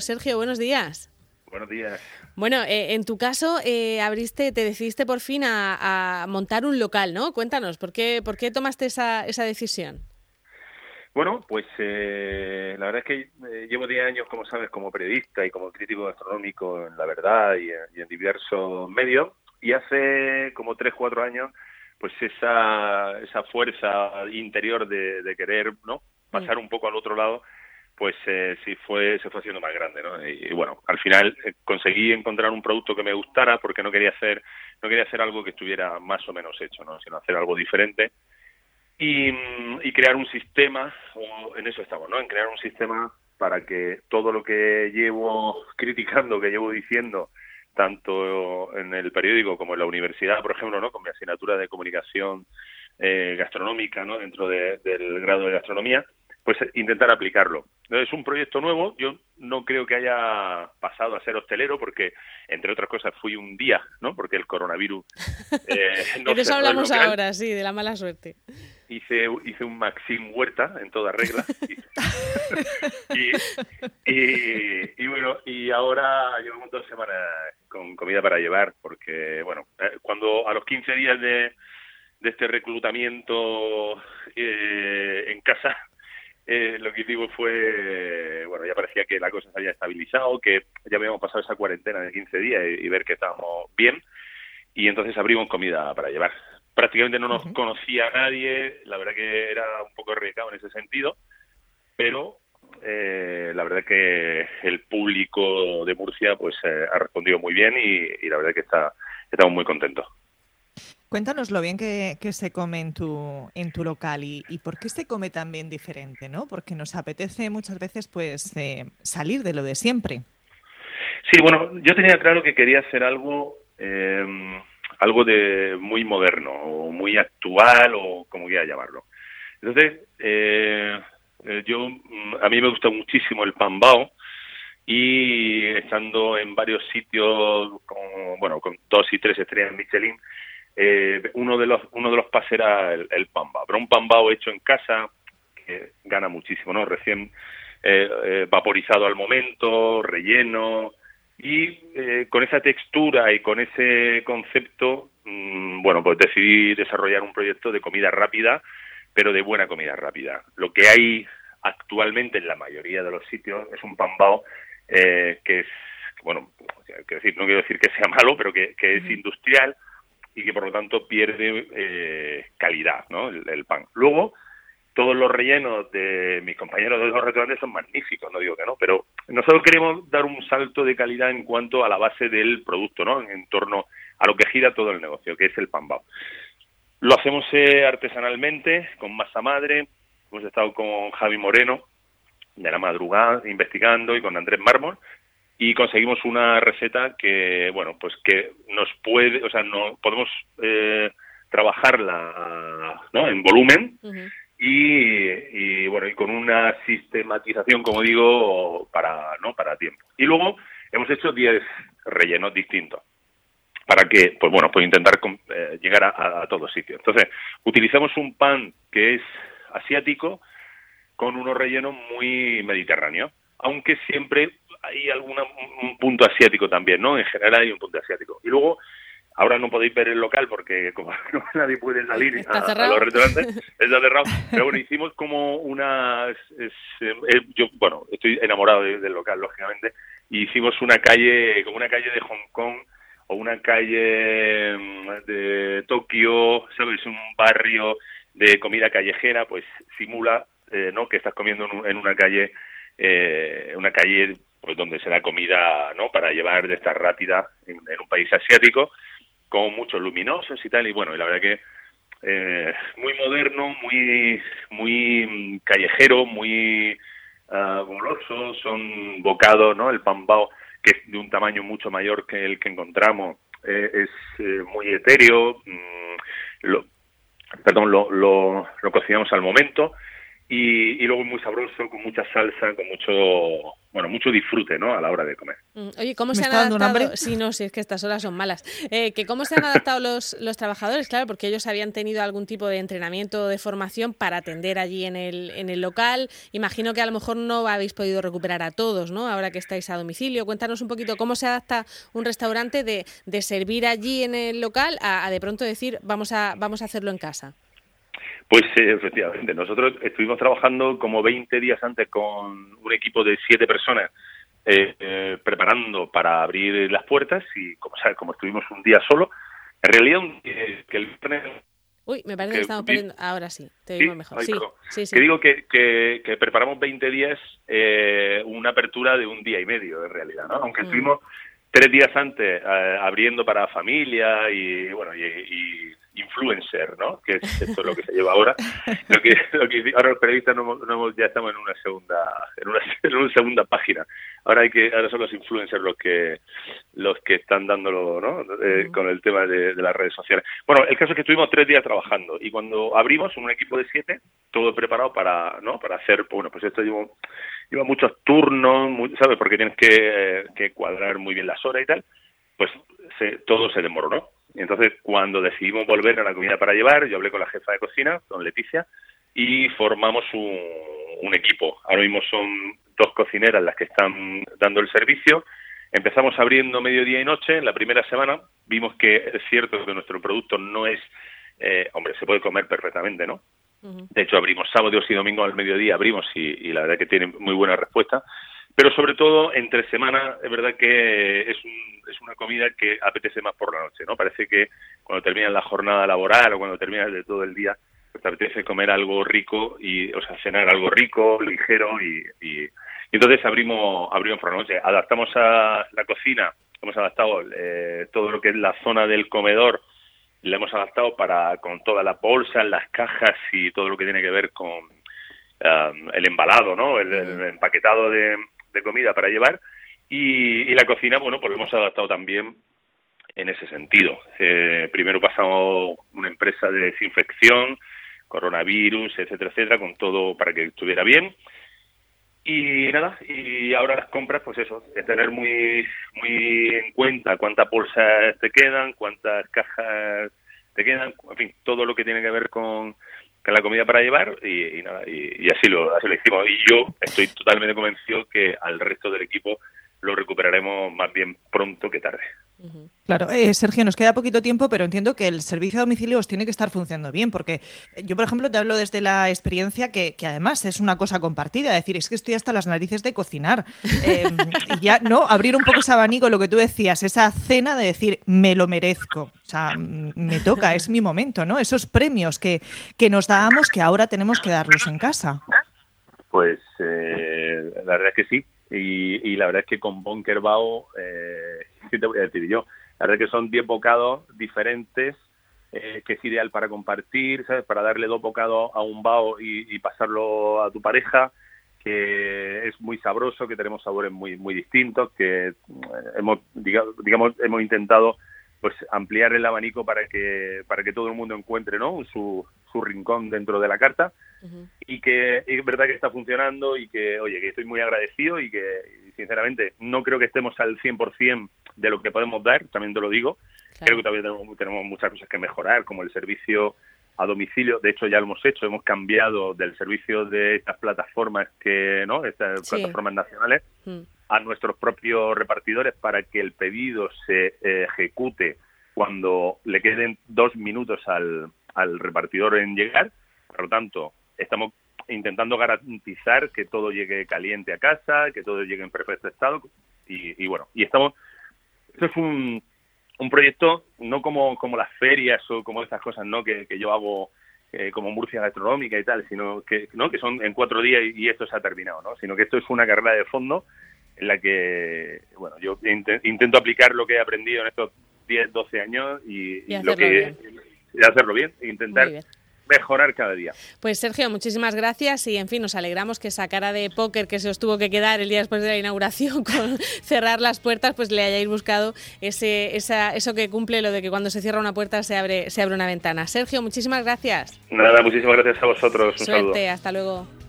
Sergio, buenos días. Buenos días. Bueno, eh, en tu caso, eh, abriste, te decidiste por fin a, montar un local, ¿no? Cuéntanos, ¿por qué, por qué tomaste esa, esa decisión? Bueno, pues eh, la verdad es que llevo 10 años, como sabes, como periodista y como crítico gastronómico en La Verdad y en, diversos medios. Y hace como 3, 4 años, pues esa, esa fuerza interior de, de querer no pasar mm. un poco al otro lado, pues eh, sí fue se fue haciendo más grande ¿no? y, bueno al final eh, conseguí encontrar un producto que me gustara porque no quería hacer no quería hacer algo que estuviera más o menos hecho no sino hacer algo diferente. Y, mm, y crear un sistema o en eso estamos no en crear un sistema para que todo lo que llevo criticando que llevo diciendo tanto en el periódico como en la universidad por ejemplo no con mi asignatura de comunicación eh, gastronómica no dentro del grado de gastronomía pues intentar aplicarlo. Es un proyecto nuevo, yo no creo que haya pasado a ser hostelero porque, entre otras cosas, fui un día, ¿no? Porque el coronavirus... Eh, de eso hablamos ahora, sí, de la mala suerte. Hice, hice un Maxim Huerta en toda regla. y, bueno, y ahora llevamos dos semanas con comida para llevar porque, bueno, eh, cuando a los 15 días de, de este reclutamiento eh, en casa eh, lo que hicimos fue, bueno, ya parecía que la cosa se había estabilizado, que ya habíamos pasado esa cuarentena de 15 días y, ver que estábamos bien, y entonces abrimos comida para llevar. Prácticamente no nos conocía nadie, la verdad que era un poco arriesgado en ese sentido, pero eh, la verdad que el público de Murcia pues eh, ha respondido muy bien y, y la verdad que está, estamos muy contentos. Cuéntanos lo bien que, se come en tu, en tu local y, por qué se come tan bien diferente, ¿no? Porque nos apetece muchas veces pues eh, salir de lo de siempre. Sí, bueno, yo tenía claro que quería hacer algo, em, algo de muy moderno o muy actual o como quiera llamarlo. Entonces, eh, eh, yo a mí me gusta muchísimo el pan bao y estando en varios sitios con, bueno, con dos y tres estrellas Michelin, eh, uno de los uno de los pases era el, el pamba, pero un pambao hecho en casa que gana muchísimo, ¿no? Recién eh, eh, vaporizado al momento, relleno y con esa textura y con ese concepto, mm, bueno, pues decidí desarrollar un proyecto de comida rápida, pero de buena comida rápida. Lo que hay actualmente en la mayoría de los sitios es un pambao que es, bueno, quiero decir, no quiero decir que sea malo, pero que, que es industrial y que por lo tanto pierde eh, calidad, ¿no? El, pan. Luego, todos los rellenos de mis compañeros de los restaurantes son magníficos, no digo que no, pero nosotros queremos dar un salto de calidad en cuanto a la base del producto, ¿no? En torno a lo que gira todo el negocio, que es el pan bao. Lo hacemos eh, artesanalmente, con masa madre. Hemos estado con Javi Moreno, de la madrugada, investigando, y con Andrés Mármol, y conseguimos una receta que bueno pues que nos puede o sea no podemos eh, trabajarla ¿no? en volumen y, bueno y con una sistematización como digo para no para tiempo. Y luego hemos hecho 10 rellenos distintos para que pues bueno pues intentar eh, llegar a, a todos sitios entonces utilizamos un pan que es asiático con unos rellenos muy mediterráneos aunque siempre hay alguna, un punto asiático también, ¿no? En general hay un punto asiático. Y luego, ahora no podéis ver el local porque como nadie puede salir a, los restaurantes, está cerrado. Pero bueno, hicimos como una... Eh, yo, bueno, estoy enamorado del local, lógicamente, y hicimos una calle, como una calle de Hong Kong o una calle mm, de Tokio, ¿sabes? Un barrio de comida callejera, pues simula, eh, ¿no? Que estás comiendo en una calle eh, una calle pues donde se da comida no para llevar de esta rápida en, un país asiático con muchos luminosos y tal y bueno y la verdad que eh, muy moderno muy muy callejero muy uh, son bocados no el pambao que es de un tamaño mucho mayor que el que encontramos eh, es eh, muy etéreo mm, lo, perdón lo, lo, lo cocinamos al momento y, luego muy sabroso, con mucha salsa, con mucho, bueno, mucho disfrute, ¿no? A la hora de comer. Mm, oye, ¿cómo se han adaptado? Sí, no, si es que estas horas son malas. Eh, que ¿Cómo se han adaptado los, los trabajadores? Claro, porque ellos habían tenido algún tipo de entrenamiento, de formación para atender allí en el, en el local. Imagino que a lo mejor no habéis podido recuperar a todos, ¿no? Ahora que estáis a domicilio. Cuéntanos un poquito cómo se adapta un restaurante de, de servir allí en el local a, a de pronto decir, vamos a, vamos a hacerlo en casa. Pues efectivamente, nosotros estuvimos trabajando como 20 días antes con un equipo de siete personas eh, eh, preparando para abrir las puertas y como sabes, como estuvimos un día solo, en realidad que el Uy, me parece que, estamos perdiendo. Ahora sí, te digo mejor. sí, sí, sí, Que digo que, que, preparamos 20 días eh, una apertura de un día y medio, en realidad, ¿no? Aunque mm. estuvimos tres días antes abriendo para familia y, bueno, y influencer, ¿no? Que es esto lo que se lleva ahora. Lo que, lo que ahora los periodistas no, no, ya estamos en una segunda en una, en una, segunda página. Ahora hay que ahora son los influencers los que los que están dándolo, ¿no? Eh, con el tema de, las redes sociales. Bueno, el caso es que estuvimos tres días trabajando y cuando abrimos un equipo de siete, todo preparado para, ¿no? Para hacer, bueno, pues esto lleva, lleva muchos turnos, ¿sabes? Porque tienes que, eh, que cuadrar muy bien las horas y tal. Pues se, todo se demoró, ¿no? Entonces, cuando decidimos volver a la comida para llevar, yo hablé con la jefa de cocina, con Leticia, y formamos un, equipo. Ahora mismo son dos cocineras las que están dando el servicio. Empezamos abriendo mediodía y noche. En la primera semana vimos que es cierto que nuestro producto no es, eh, hombre, se puede comer perfectamente, ¿no? De hecho, abrimos sábados y domingos al mediodía, abrimos y, y la verdad que tiene muy buena respuesta. Pero sobre todo, entre semana, es verdad que es, es una comida que apetece más por la noche, ¿no? Parece que cuando terminas la jornada laboral o cuando terminas de todo el día, pues te apetece comer algo rico y, o sea, cenar algo rico, ligero y, y, entonces abrimos, abrimos por la noche. Adaptamos a la cocina, hemos adaptado eh, todo lo que es la zona del comedor, la hemos adaptado para con todas las bolsas, las cajas y todo lo que tiene que ver con um, el embalado, ¿no? el empaquetado de, de comida para llevar y, la cocina, bueno, pues hemos adaptado también en ese sentido. Eh, primero pasamos una empresa de desinfección, coronavirus, etcétera, etcétera, con todo para que estuviera bien. Y nada, y ahora las compras, pues eso, es tener muy, muy en cuenta cuántas bolsas te quedan, cuántas cajas te quedan, en fin, todo lo que tiene que ver con, que la comida para llevar y, nada, y, así, lo, así lo hicimos. Y yo estoy totalmente convencido que al resto del equipo lo recuperaremos más bien pronto que tarde. Claro, eh, Sergio, nos queda poquito tiempo, pero entiendo que el servicio a domicilio os tiene que estar funcionando bien, porque yo, por ejemplo, te hablo desde la experiencia que, además es una cosa compartida, es decir, es que estoy hasta las narices de cocinar. Em, y ya, ¿no? Abrir un poco ese abanico, lo que tú decías, esa cena de decir, me lo merezco, o sea, me toca, es mi momento, ¿no? Esos premios que, que nos dábamos que ahora tenemos que darlos en casa. Pues eh, la verdad es que sí, y, la verdad es que con Bunker Bao, eh, ¿qué te voy a decir yo? La verdad es que son 10 bocados diferentes, eh, que es ideal para compartir, ¿sabes? Para darle dos bocados a un bao y, pasarlo a tu pareja, que es muy sabroso, que tenemos sabores muy muy distintos, que eh, hemos, digamos, hemos intentado pues ampliar el abanico para que para que todo el mundo encuentre no su, su rincón dentro de la carta. Y que es verdad que está funcionando y que oye que estoy muy agradecido y que sinceramente no creo que estemos al 100% de lo que podemos dar también te lo digo. Creo que todavía tenemos, tenemos muchas cosas que mejorar como el servicio a domicilio. De hecho ya lo hemos hecho hemos cambiado del servicio de estas plataformas que no estas plataformas nacionales mm a nuestros propios repartidores para que el pedido se eh, ejecute cuando le queden dos minutos al, al repartidor en llegar. Por lo tanto, estamos intentando garantizar que todo llegue caliente a casa, que todo llegue en perfecto estado y, bueno, y estamos, esto es un, un proyecto no como, como las ferias o como estas cosas, ¿no? Que, que yo hago eh, como Murcia Gastronómica y tal, sino que, ¿no? que son en cuatro días y, y esto se ha terminado, ¿no? Sino que esto es una carrera de fondo en la que, bueno, yo intento aplicar lo que he aprendido en estos 10, 12 años y, lo que y hacerlo bien, e intentar mejorar cada día. Pues Sergio, muchísimas gracias y en fin, nos alegramos que esa cara de póker que se os tuvo que quedar el día después de la inauguración con cerrar las puertas, pues le hayáis buscado ese, esa, eso que cumple lo de que cuando se cierra una puerta se abre, se abre una ventana. Sergio, muchísimas gracias. Nada, muchísimas gracias a vosotros. Un Suerte, hasta luego.